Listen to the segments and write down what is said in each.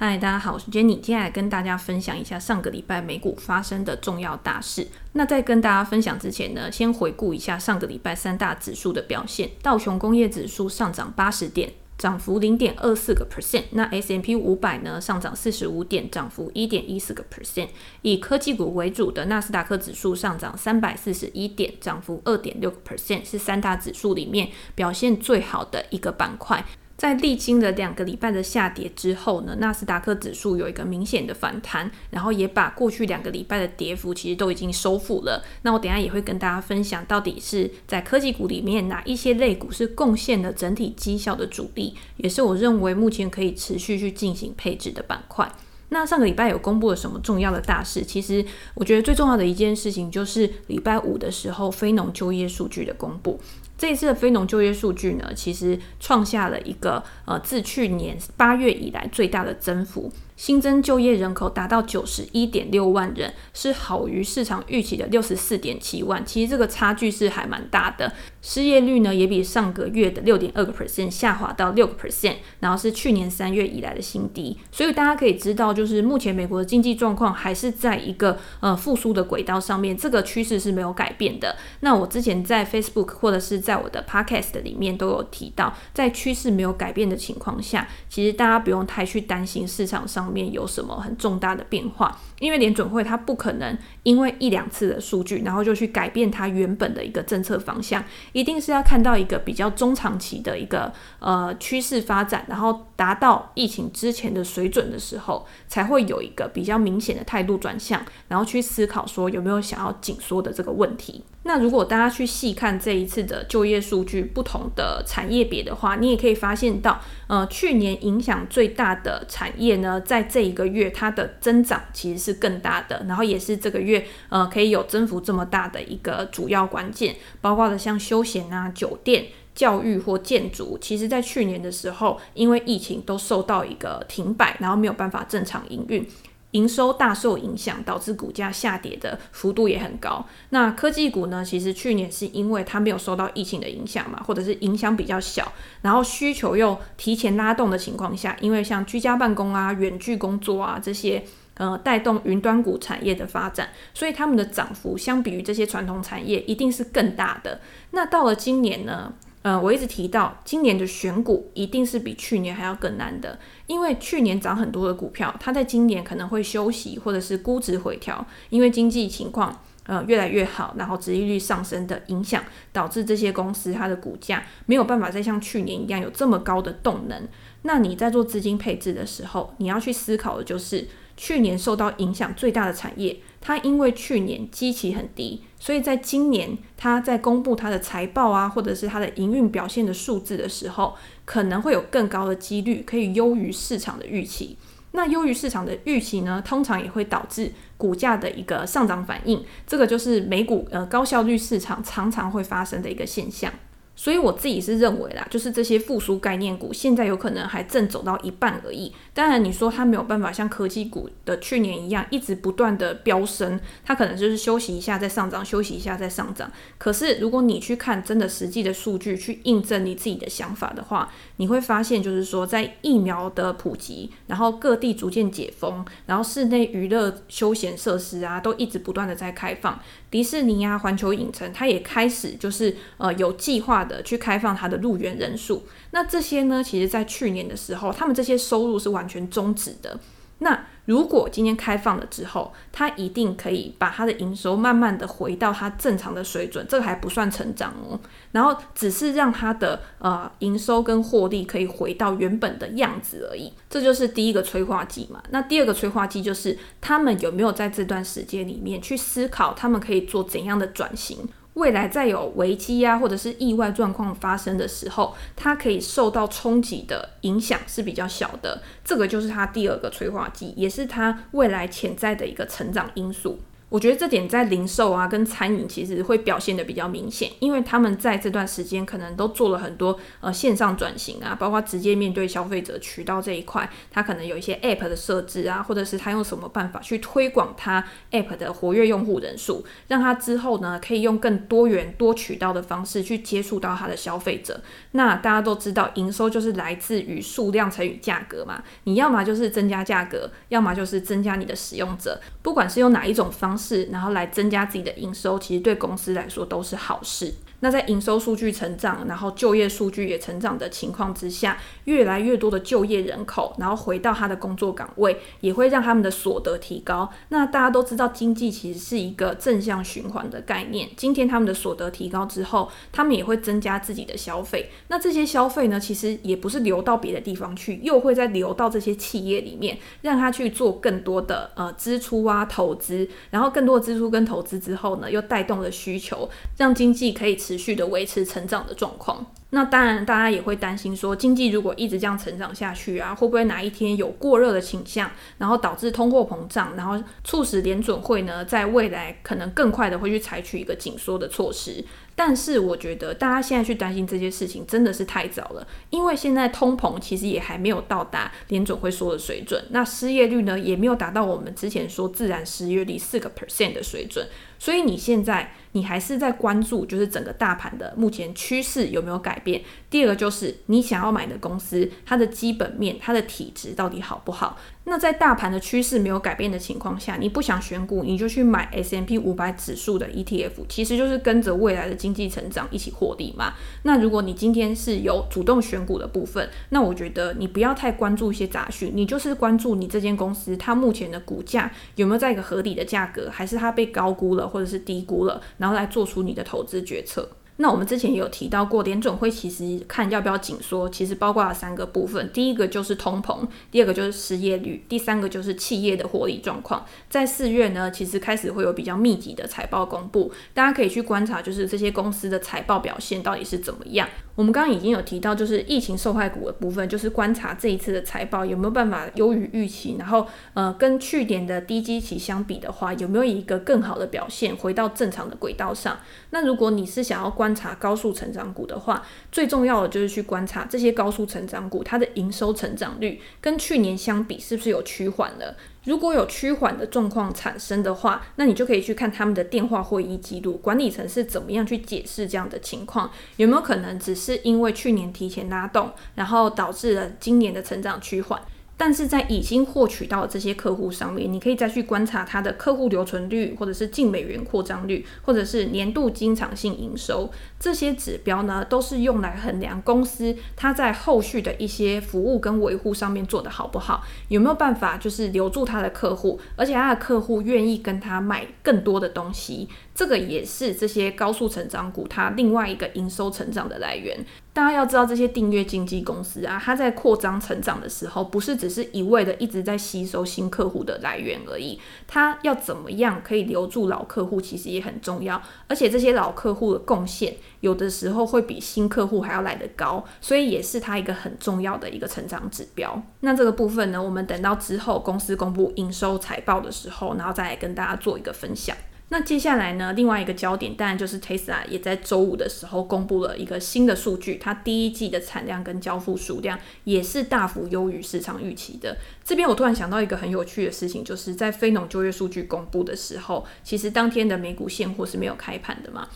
嗨，大家好，我是 Jenny，接下来跟大家分享一下上个礼拜美股发生的重要大事。那在跟大家分享之前呢，先回顾一下上个礼拜三大指数的表现。道琼工业指数上涨八十点，涨幅零点二四个 percent。那 S&P 五百呢上涨四十五点，涨幅一点一四个 percent。以科技股为主的纳斯达克指数上涨三百四十一点，涨幅二点六个 percent，是三大指数里面表现最好的一个板块。在历经了两个礼拜的下跌之后呢，纳斯达克指数有一个明显的反弹，然后也把过去两个礼拜的跌幅其实都已经收复了。那我等下也会跟大家分享，到底是在科技股里面哪一些类股是贡献了整体绩效的主力，也是我认为目前可以持续去进行配置的板块。那上个礼拜有公布了什么重要的大事？其实我觉得最重要的一件事情就是礼拜五的时候非农就业数据的公布。这一次的非农就业数据呢，其实创下了一个呃自去年八月以来最大的增幅。新增就业人口达到九十一点六万人，是好于市场预期的六十四点七万。其实这个差距是还蛮大的。失业率呢，也比上个月的六点二个 percent 下滑到六个 percent，然后是去年三月以来的新低。所以大家可以知道，就是目前美国的经济状况还是在一个呃复苏的轨道上面，这个趋势是没有改变的。那我之前在 Facebook 或者是在我的 Podcast 里面都有提到，在趋势没有改变的情况下，其实大家不用太去担心市场上面有什么很重大的变化，因为联准会它不可能因为一两次的数据，然后就去改变它原本的一个政策方向，一定是要看到一个比较中长期的一个呃趋势发展，然后达到疫情之前的水准的时候，才会有一个比较明显的态度转向，然后去思考说有没有想要紧缩的这个问题。那如果大家去细看这一次的就业数据，不同的产业别的话，你也可以发现到，呃，去年影响最大的产业呢，在这一个月它的增长其实是更大的，然后也是这个月呃可以有增幅这么大的一个主要关键，包括了像休闲啊、酒店、教育或建筑，其实在去年的时候，因为疫情都受到一个停摆，然后没有办法正常营运。营收大受影响，导致股价下跌的幅度也很高。那科技股呢？其实去年是因为它没有受到疫情的影响嘛，或者是影响比较小，然后需求又提前拉动的情况下，因为像居家办公啊、远距工作啊这些，呃，带动云端股产业的发展，所以他们的涨幅相比于这些传统产业一定是更大的。那到了今年呢？呃，我一直提到，今年的选股一定是比去年还要更难的，因为去年涨很多的股票，它在今年可能会休息或者是估值回调，因为经济情况呃越来越好，然后殖利率上升的影响，导致这些公司它的股价没有办法再像去年一样有这么高的动能。那你在做资金配置的时候，你要去思考的就是。去年受到影响最大的产业，它因为去年基期很低，所以在今年它在公布它的财报啊，或者是它的营运表现的数字的时候，可能会有更高的几率可以优于市场的预期。那优于市场的预期呢，通常也会导致股价的一个上涨反应。这个就是美股呃高效率市场常常会发生的一个现象。所以我自己是认为啦，就是这些复苏概念股现在有可能还正走到一半而已。当然，你说它没有办法像科技股的去年一样一直不断的飙升，它可能就是休息一下再上涨，休息一下再上涨。可是如果你去看真的实际的数据去印证你自己的想法的话，你会发现就是说，在疫苗的普及，然后各地逐渐解封，然后室内娱乐休闲设施啊都一直不断的在开放，迪士尼啊、环球影城它也开始就是呃有计划的去开放它的入园人数，那这些呢，其实在去年的时候，他们这些收入是完全终止的。那如果今天开放了之后，它一定可以把它的营收慢慢的回到它正常的水准，这个还不算成长哦。然后只是让它的呃营收跟获利可以回到原本的样子而已。这就是第一个催化剂嘛。那第二个催化剂就是他们有没有在这段时间里面去思考，他们可以做怎样的转型。未来再有危机啊，或者是意外状况发生的时候，它可以受到冲击的影响是比较小的。这个就是它第二个催化剂，也是它未来潜在的一个成长因素。我觉得这点在零售啊跟餐饮其实会表现得比较明显，因为他们在这段时间可能都做了很多呃线上转型啊，包括直接面对消费者渠道这一块，他可能有一些 App 的设置啊，或者是他用什么办法去推广他 App 的活跃用户人数，让他之后呢可以用更多元多渠道的方式去接触到他的消费者。那大家都知道，营收就是来自于数量乘以价格嘛，你要么就是增加价格，要么就是增加你的使用者，不管是用哪一种方是，然后来增加自己的营收，其实对公司来说都是好事。那在营收数据成长，然后就业数据也成长的情况之下，越来越多的就业人口，然后回到他的工作岗位，也会让他们的所得提高。那大家都知道，经济其实是一个正向循环的概念。今天他们的所得提高之后，他们也会增加自己的消费。那这些消费呢，其实也不是流到别的地方去，又会再流到这些企业里面，让他去做更多的呃支出啊投资，然后更多的支出跟投资之后呢，又带动了需求，让经济可以。持续的维持成长的状况，那当然大家也会担心说，经济如果一直这样成长下去啊，会不会哪一天有过热的倾向，然后导致通货膨胀，然后促使联准会呢在未来可能更快的会去采取一个紧缩的措施。但是我觉得大家现在去担心这些事情真的是太早了，因为现在通膨其实也还没有到达联准会说的水准，那失业率呢也没有达到我们之前说自然失业率四个 percent 的水准，所以你现在。你还是在关注，就是整个大盘的目前趋势有没有改变？第二个就是你想要买的公司，它的基本面、它的体质到底好不好？那在大盘的趋势没有改变的情况下，你不想选股，你就去买 S M P 五百指数的 ETF，其实就是跟着未来的经济成长一起获利嘛。那如果你今天是有主动选股的部分，那我觉得你不要太关注一些杂讯，你就是关注你这间公司它目前的股价有没有在一个合理的价格，还是它被高估了或者是低估了，然后来做出你的投资决策。那我们之前也有提到过，联准会其实看要不要紧缩，其实包括了三个部分。第一个就是通膨，第二个就是失业率，第三个就是企业的获利状况。在四月呢，其实开始会有比较密集的财报公布，大家可以去观察，就是这些公司的财报表现到底是怎么样。我们刚刚已经有提到，就是疫情受害股的部分，就是观察这一次的财报有没有办法优于预期，然后呃，跟去年的低基期相比的话，有没有一个更好的表现，回到正常的轨道上。那如果你是想要观观察高速成长股的话，最重要的就是去观察这些高速成长股它的营收成长率跟去年相比是不是有趋缓了。如果有趋缓的状况产生的话，那你就可以去看他们的电话会议记录，管理层是怎么样去解释这样的情况，有没有可能只是因为去年提前拉动，然后导致了今年的成长趋缓。但是在已经获取到这些客户上面，你可以再去观察它的客户留存率，或者是净美元扩张率，或者是年度经常性营收，这些指标呢，都是用来衡量公司它在后续的一些服务跟维护上面做得好不好，有没有办法就是留住他的客户，而且他的客户愿意跟他买更多的东西，这个也是这些高速成长股它另外一个营收成长的来源。大家要知道，这些订阅经纪公司啊，它在扩张成长的时候，不是只是一味的一直在吸收新客户的来源而已。它要怎么样可以留住老客户，其实也很重要。而且这些老客户的贡献，有的时候会比新客户还要来得高，所以也是它一个很重要的一个成长指标。那这个部分呢，我们等到之后公司公布营收财报的时候，然后再来跟大家做一个分享。那接下来呢，另外一个焦点当然就是 Tesla 也在周五的时候公布了一个新的数据，它第一季的产量跟交付数量也是大幅优于市场预期的。这边我突然想到一个很有趣的事情，就是在非农就业数据公布的时候，其实当天的美股现货是没有开盘的嘛。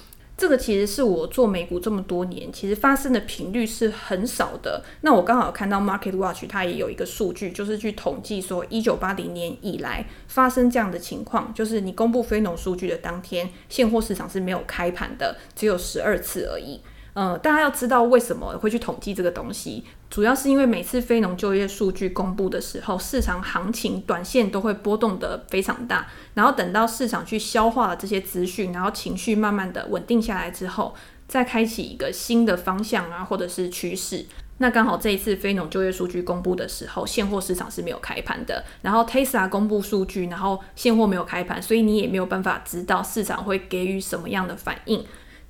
这个其实是我做美股这么多年，其实发生的频率是很少的。那我刚好看到 Market Watch 它也有一个数据，就是去统计说，一九八零年以来发生这样的情况，就是你公布非农数据的当天，现货市场是没有开盘的，只有十二次而已。呃，大家要知道为什么会去统计这个东西，主要是因为每次非农就业数据公布的时候，市场行情短线都会波动得非常大，然后等到市场去消化了这些资讯，然后情绪慢慢的稳定下来之后，再开启一个新的方向啊，或者是趋势。那刚好这一次非农就业数据公布的时候，现货市场是没有开盘的，然后 Tesla 公布数据，然后现货没有开盘，所以你也没有办法知道市场会给予什么样的反应。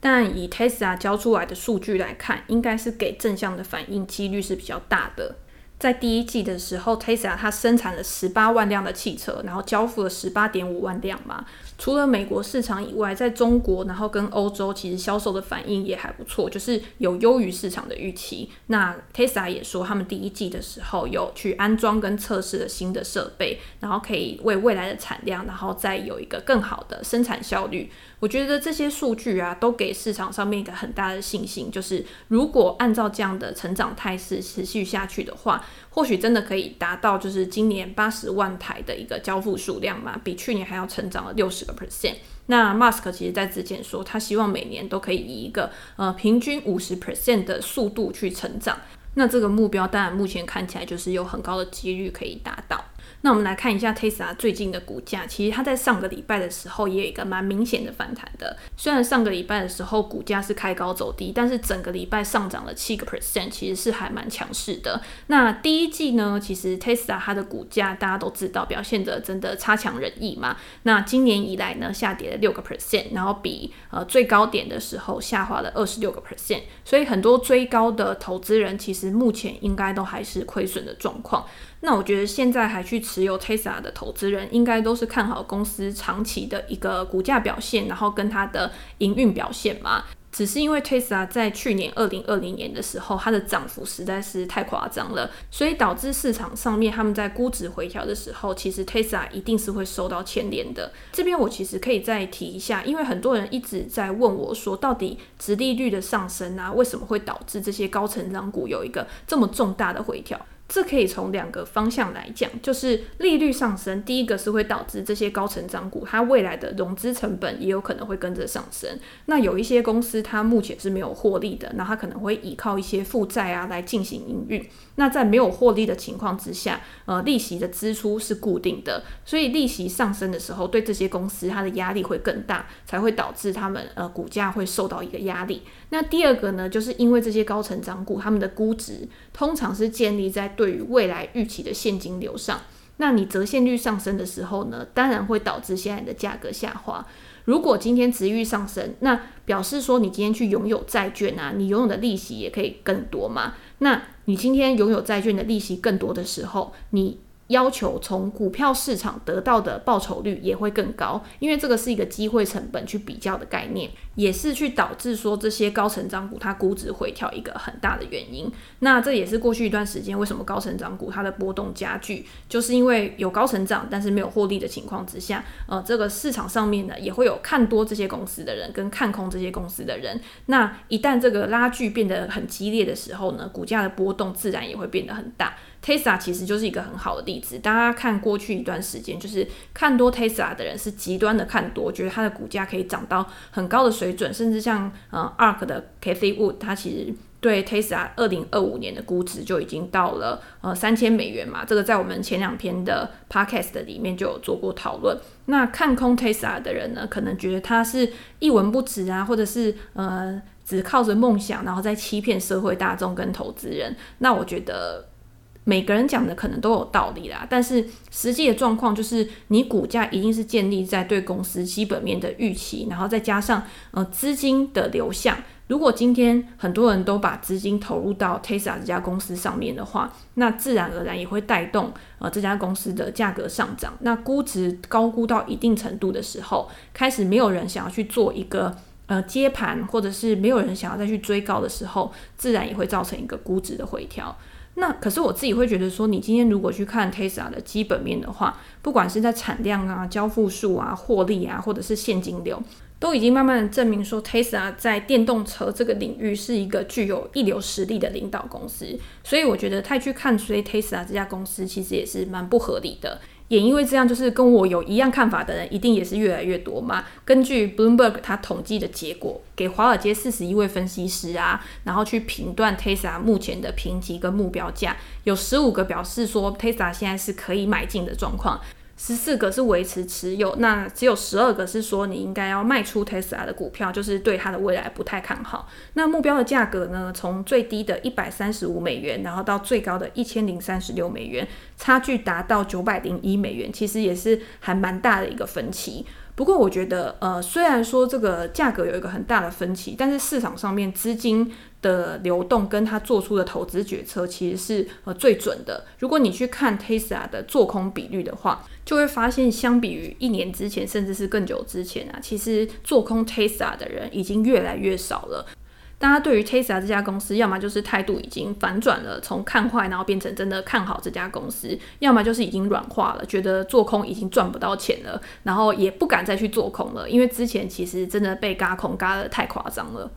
但以 Tesla 交出来的数据来看，应该是给正向的反应几率是比较大的。在第一季的时候，Tesla 它生产了十八万辆的汽车，然后交付了十八点五万辆嘛。除了美国市场以外，在中国，然后跟欧洲，其实销售的反应也还不错，就是有优于市场的预期。那 Tesla 也说，他们第一季的时候有去安装跟测试了新的设备，然后可以为未来的产量，然后再有一个更好的生产效率。我觉得这些数据啊，都给市场上面一个很大的信心，就是如果按照这样的成长态势持续下去的话，或许真的可以达到就是今年八十万台的一个交付数量嘛，比去年还要成长了六十个 percent。那 Mask 其实在之前说，他希望每年都可以以一个呃平均五十 percent 的速度去成长。那这个目标当然目前看起来就是有很高的几率可以达到。那我们来看一下 Tesla 最近的股价，其实它在上个礼拜的时候也有一个蛮明显的反弹的。虽然上个礼拜的时候股价是开高走低，但是整个礼拜上涨了七个 percent，其实是还蛮强势的。那第一季呢，其实 Tesla 它的股价大家都知道表现得真的差强人意嘛。那今年以来呢，下跌了六个 percent，然后比呃最高点的时候下滑了二十六个 percent，所以很多追高的投资人其实目前应该都还是亏损的状况。那我觉得现在还去持有 Tesla 的投资人，应该都是看好公司长期的一个股价表现，然后跟它的营运表现嘛。只是因为 Tesla 在去年二零二零年的时候，它的涨幅实在是太夸张了，所以导致市场上面他们在估值回调的时候，其实 Tesla 一定是会受到牵连的。这边我其实可以再提一下，因为很多人一直在问我说，到底殖利率的上升啊，为什么会导致这些高成长股有一个这么重大的回调？这可以从两个方向来讲，就是利率上升，第一个是会导致这些高成长股它未来的融资成本也有可能会跟着上升。那有一些公司它目前是没有获利的，那它可能会依靠一些负债啊来进行营运。那在没有获利的情况之下，呃，利息的支出是固定的，所以利息上升的时候，对这些公司它的压力会更大，才会导致他们呃股价会受到一个压力。那第二个呢，就是因为这些高成长股，他们的估值通常是建立在对于未来预期的现金流上。那你折现率上升的时候呢，当然会导致现在的价格下滑。如果今天值率上升，那表示说你今天去拥有债券啊，你拥有的利息也可以更多嘛。那你今天拥有债券的利息更多的时候，你要求从股票市场得到的报酬率也会更高，因为这个是一个机会成本去比较的概念，也是去导致说这些高成长股它估值回调一个很大的原因。那这也是过去一段时间为什么高成长股它的波动加剧，就是因为有高成长但是没有获利的情况之下，呃，这个市场上面呢也会有看多这些公司的人跟看空这些公司的人。那一旦这个拉锯变得很激烈的时候呢，股价的波动自然也会变得很大。Tesla 其实就是一个很好的例子，大家看过去一段时间，就是看多 Tesla 的人是极端的看多，觉得它的股价可以涨到很高的水准，甚至像呃 ARK 的 Cathy Wood，他其实对 Tesla 二零二五年的估值就已经到了呃三千美元嘛，这个在我们前两篇的 Podcast 里面就有做过讨论。那看空 Tesla 的人呢，可能觉得他是一文不值啊，或者是呃只靠着梦想，然后在欺骗社会大众跟投资人。那我觉得。每个人讲的可能都有道理啦，但是实际的状况就是，你股价一定是建立在对公司基本面的预期，然后再加上呃资金的流向。如果今天很多人都把资金投入到 Tesla 这家公司上面的话，那自然而然也会带动呃这家公司的价格上涨。那估值高估到一定程度的时候，开始没有人想要去做一个呃接盘，或者是没有人想要再去追高的时候，自然也会造成一个估值的回调。那可是我自己会觉得说，你今天如果去看 Tesla 的基本面的话，不管是在产量啊、交付数啊、获利啊，或者是现金流，都已经慢慢的证明说，Tesla 在电动车这个领域是一个具有一流实力的领导公司。所以我觉得太去看衰 Tesla 这家公司，其实也是蛮不合理的。也因为这样，就是跟我有一样看法的人，一定也是越来越多嘛。根据 Bloomberg 他统计的结果，给华尔街四十一位分析师啊，然后去评断 Tesla 目前的评级跟目标价，有十五个表示说 Tesla 现在是可以买进的状况。十四个是维持持有，那只有十二个是说你应该要卖出 Tesla 的股票，就是对它的未来不太看好。那目标的价格呢？从最低的一百三十五美元，然后到最高的一千零三十六美元，差距达到九百零一美元，其实也是还蛮大的一个分歧。不过我觉得，呃，虽然说这个价格有一个很大的分歧，但是市场上面资金的流动跟他做出的投资决策其实是呃最准的。如果你去看 Tesla 的做空比率的话，就会发现，相比于一年之前，甚至是更久之前啊，其实做空 Tesla 的人已经越来越少了。大家对于 Tesla 这家公司，要么就是态度已经反转了，从看坏然后变成真的看好这家公司；要么就是已经软化了，觉得做空已经赚不到钱了，然后也不敢再去做空了，因为之前其实真的被嘎空嘎的太夸张了。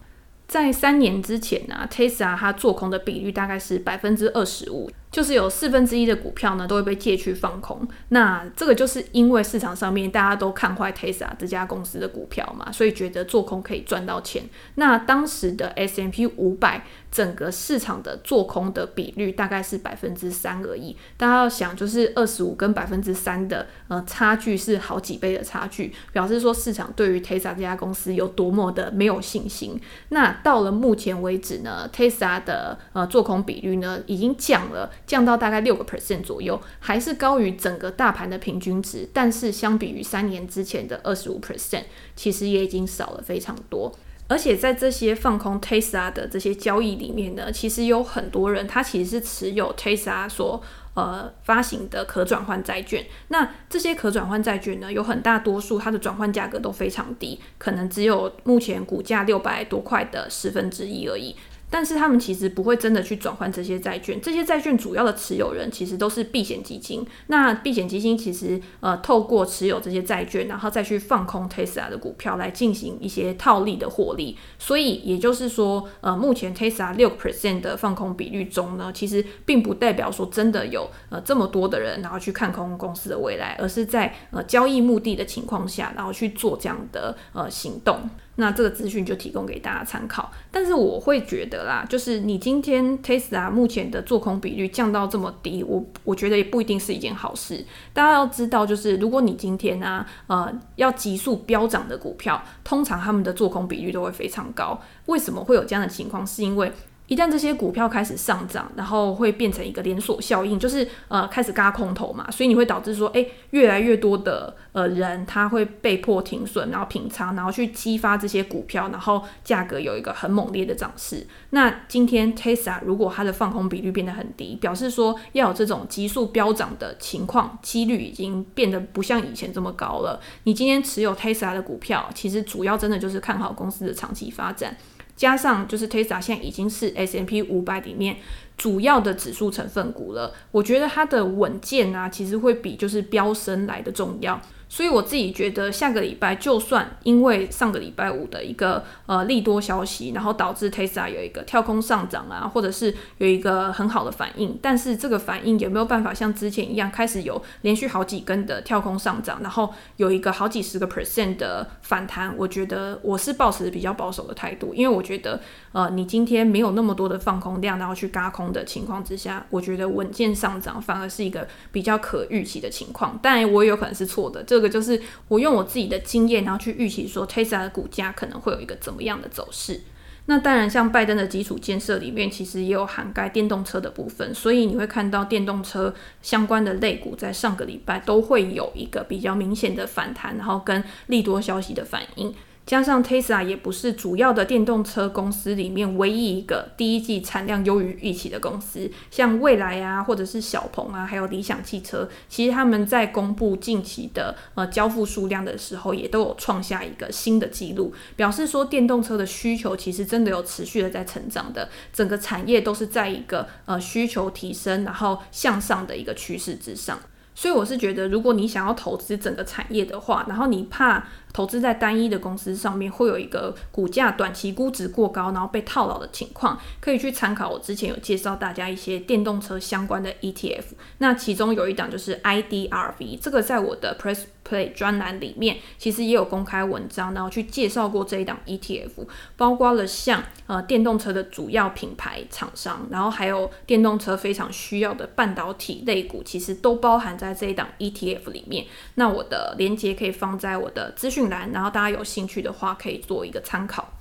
在三年之前呢，Tesla 它做空的比率大概是百分之二十五。就是有四分之一的股票呢，都会被借去放空。那这个就是因为市场上面大家都看坏 Tesla 这家公司的股票嘛，所以觉得做空可以赚到钱。那当时的 S M P 五百整个市场的做空的比率大概是百分之三而已。大家要想，就是二十五跟百分之三的呃差距是好几倍的差距，表示说市场对于 Tesla 这家公司有多么的没有信心。那到了目前为止呢，Tesla 的呃做空比率呢已经降了。降到大概六个 percent 左右，还是高于整个大盘的平均值，但是相比于三年之前的二十五 percent，其实也已经少了非常多。而且在这些放空 Tesla 的这些交易里面呢，其实有很多人他其实是持有 Tesla 所呃发行的可转换债券。那这些可转换债券呢，有很大多数它的转换价格都非常低，可能只有目前股价六百多块的十分之一而已。但是他们其实不会真的去转换这些债券，这些债券主要的持有人其实都是避险基金。那避险基金其实呃透过持有这些债券，然后再去放空 Tesla 的股票来进行一些套利的获利。所以也就是说，呃目前 Tesla 六 percent 的放空比率中呢，其实并不代表说真的有呃这么多的人然后去看空公司的未来，而是在呃交易目的的情况下，然后去做这样的呃行动。那这个资讯就提供给大家参考，但是我会觉得啦，就是你今天 Tesla 目前的做空比率降到这么低，我我觉得也不一定是一件好事。大家要知道，就是如果你今天、啊，呃，要急速飙涨的股票，通常他们的做空比率都会非常高。为什么会有这样的情况？是因为一旦这些股票开始上涨，然后会变成一个连锁效应，就是呃开始轧空头嘛，所以你会导致说，诶，越来越多的呃人他会被迫停损，然后平仓，然后去激发这些股票，然后价格有一个很猛烈的涨势。那今天 Tesla 如果它的放空比率变得很低，表示说要有这种急速飙涨的情况，几率已经变得不像以前这么高了。你今天持有 Tesla 的股票，其实主要真的就是看好公司的长期发展。加上就是 Tesla 现在已经是 S&P 五百里面主要的指数成分股了，我觉得它的稳健啊，其实会比就是飙升来的重要。所以我自己觉得，下个礼拜就算因为上个礼拜五的一个呃利多消息，然后导致 Tesla 有一个跳空上涨啊，或者是有一个很好的反应，但是这个反应有没有办法像之前一样开始有连续好几根的跳空上涨，然后有一个好几十个 percent 的反弹？我觉得我是抱持比较保守的态度，因为我觉得呃你今天没有那么多的放空量，然后去轧空的情况之下，我觉得稳健上涨反而是一个比较可预期的情况。当然我也有可能是错的。这这个就是我用我自己的经验，然后去预期说 Tesla 的股价可能会有一个怎么样的走势。那当然，像拜登的基础建设里面，其实也有涵盖电动车的部分，所以你会看到电动车相关的类股在上个礼拜都会有一个比较明显的反弹，然后跟利多消息的反应。加上 Tesla 也不是主要的电动车公司里面唯一一个第一季产量优于预期的公司，像蔚来啊，或者是小鹏啊，还有理想汽车，其实他们在公布近期的呃交付数量的时候，也都有创下一个新的记录，表示说电动车的需求其实真的有持续的在成长的，整个产业都是在一个呃需求提升，然后向上的一个趋势之上。所以我是觉得，如果你想要投资整个产业的话，然后你怕投资在单一的公司上面会有一个股价短期估值过高，然后被套牢的情况，可以去参考我之前有介绍大家一些电动车相关的 ETF。那其中有一档就是 IDRV，这个在我的 Press Play 专栏里面其实也有公开文章，然后去介绍过这一档 ETF，包括了像呃电动车的主要品牌厂商，然后还有电动车非常需要的半导体类股，其实都包含在这一档 ETF 里面。那我的链接可以放在我的资讯栏，然后大家有兴趣的话可以做一个参考。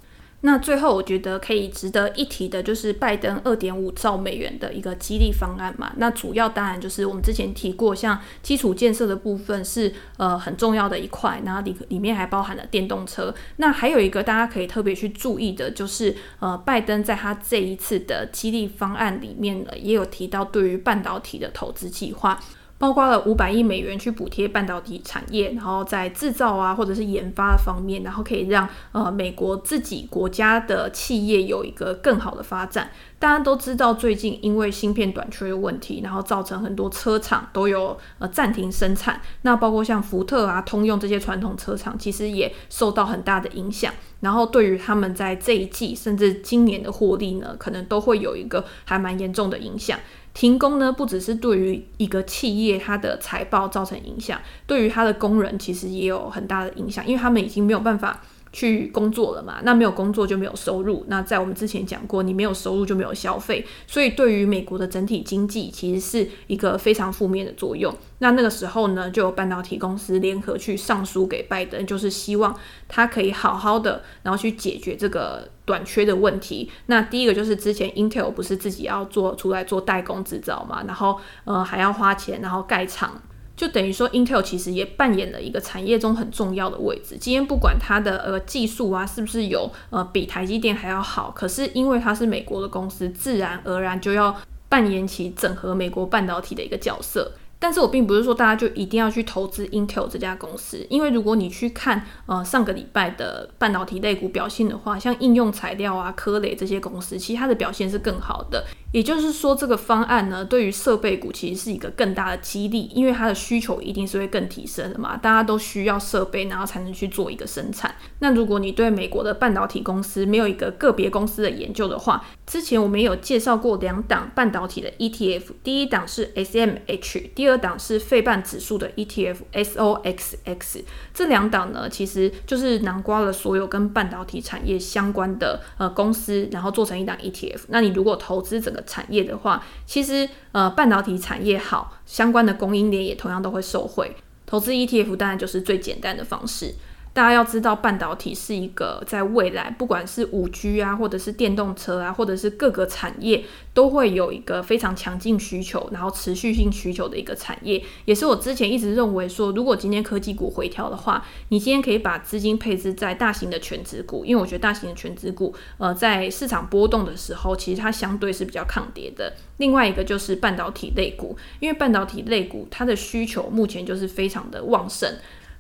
那最后，我觉得可以值得一提的，就是拜登二点五兆美元的一个激励方案嘛。那主要当然就是我们之前提过，像基础建设的部分是呃很重要的一块，然后里里面还包含了电动车。那还有一个大家可以特别去注意的，就是呃拜登在他这一次的激励方案里面呢，也有提到对于半导体的投资计划。包括了五百亿美元去补贴半导体产业，然后在制造啊或者是研发方面，然后可以让呃美国自己国家的企业有一个更好的发展。大家都知道，最近因为芯片短缺的问题，然后造成很多车厂都有呃暂停生产。那包括像福特啊、通用这些传统车厂，其实也受到很大的影响。然后对于他们在这一季甚至今年的获利呢，可能都会有一个还蛮严重的影响。停工呢，不只是对于一个企业它的财报造成影响，对于它的工人其实也有很大的影响，因为他们已经没有办法去工作了嘛。那没有工作就没有收入。那在我们之前讲过，你没有收入就没有消费，所以对于美国的整体经济其实是一个非常负面的作用。那那个时候呢，就有半导体公司联合去上书给拜登，就是希望他可以好好的，然后去解决这个短缺的问题。那第一个就是之前 Intel 不是自己要做出来做代工制造嘛，然后呃还要花钱，然后盖厂，就等于说 Intel 其实也扮演了一个产业中很重要的位置。今天不管它的呃技术啊是不是有呃比台积电还要好，可是因为它是美国的公司，自然而然就要扮演起整合美国半导体的一个角色。但是我并不是说大家就一定要去投资 Intel 这家公司，因为如果你去看呃上个礼拜的半导体类股表现的话，像应用材料啊、科磊这些公司，其实它的表现是更好的。也就是说，这个方案呢，对于设备股其实是一个更大的激励，因为它的需求一定是会更提升的嘛，大家都需要设备，然后才能去做一个生产。那如果你对美国的半导体公司没有一个个别公司的研究的话，之前我们有介绍过两档半导体的 ETF，第一档是 SMH，第二档是费半指数的 ETF SOXX。这两档呢，其实就是囊括了所有跟半导体产业相关的呃公司，然后做成一档 ETF。那你如果投资整个产业的话，其实呃半导体产业好，相关的供应链也同样都会受惠。投资 ETF 当然就是最简单的方式。大家要知道，半导体是一个在未来，不管是五 G 啊，或者是电动车啊，或者是各个产业，都会有一个非常强劲需求，然后持续性需求的一个产业。也是我之前一直认为说，如果今天科技股回调的话，你今天可以把资金配置在大型的全职股，因为我觉得大型的全职股，呃，在市场波动的时候，其实它相对是比较抗跌的。另外一个就是半导体类股，因为半导体类股它的需求目前就是非常的旺盛。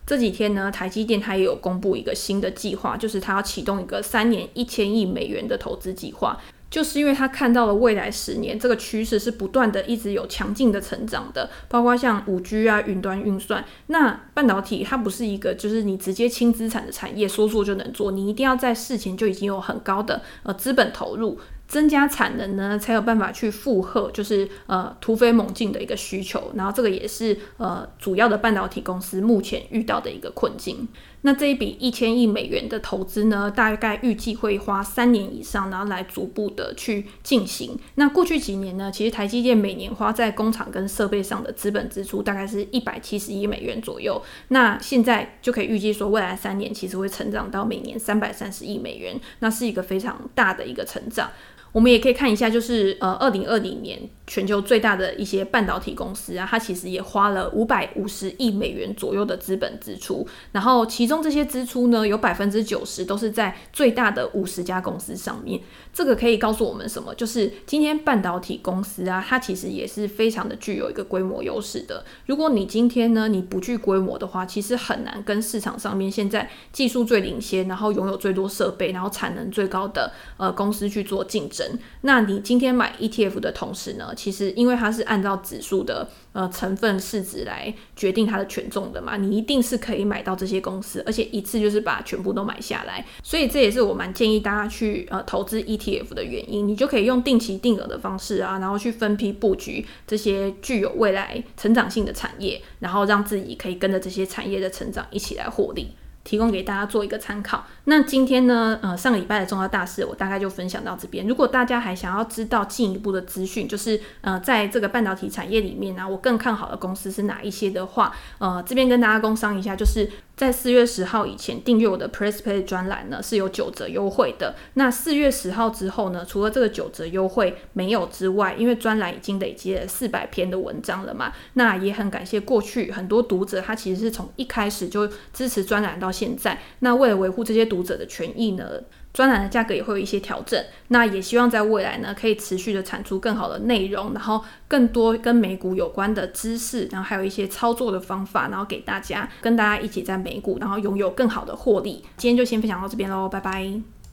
这几天呢，台积电它也有公布一个新的计划，就是它要启动一个三年一千亿美元的投资计划，就是因为它看到了未来十年这个趋势是不断的一直有强劲的成长的，包括像五 G 啊、云端运算，那半导体它不是一个就是你直接轻资产的产业，说做就能做，你一定要在事前就已经有很高的呃资本投入。增加产能呢，才有办法去负荷，就是呃突飞猛进的一个需求。然后这个也是呃主要的半导体公司目前遇到的一个困境。那这一笔一千亿美元的投资呢，大概预计会花三年以上，然后来逐步的去进行。那过去几年呢，其实台积电每年花在工厂跟设备上的资本支出大概是一百七十亿美元左右。那现在就可以预计说，未来三年其实会成长到每年三百三十亿美元，那是一个非常大的一个成长。我们也可以看一下，就是呃，二零二零年全球最大的一些半导体公司啊，它其实也花了五百五十亿美元左右的资本支出，然后其中这些支出呢，有百分之九十都是在最大的五十家公司上面。这个可以告诉我们什么？就是今天半导体公司啊，它其实也是非常的具有一个规模优势的。如果你今天呢，你不具规模的话，其实很难跟市场上面现在技术最领先，然后拥有最多设备，然后产能最高的呃公司去做竞争。那你今天买 ETF 的同时呢，其实因为它是按照指数的呃成分市值来决定它的权重的嘛，你一定是可以买到这些公司，而且一次就是把全部都买下来。所以这也是我蛮建议大家去呃投资 ETF 的原因，你就可以用定期定额的方式啊，然后去分批布局这些具有未来成长性的产业，然后让自己可以跟着这些产业的成长一起来获利。提供给大家做一个参考。那今天呢，呃，上个礼拜的重要大事我大概就分享到这边。如果大家还想要知道进一步的资讯，就是呃，在这个半导体产业里面呢、我更看好的公司是哪一些的话，呃，这边跟大家工商一下，就是在四月十号以前订阅我的 Press Play 专栏呢是有九折优惠的。那四月十号之后呢，除了这个九折优惠没有之外，因为专栏已经累积了四百篇的文章了嘛，那也很感谢过去很多读者，他其实是从一开始就支持专栏到现在。那为了维护这些读者的权益呢，专栏的价格也会有一些调整。那也希望在未来呢，可以持续的产出更好的内容，然后更多跟美股有关的知识，然后还有一些操作的方法，然后给大家跟大家一起在美股，然后拥有更好的获利。今天就先分享到这边喽，拜拜。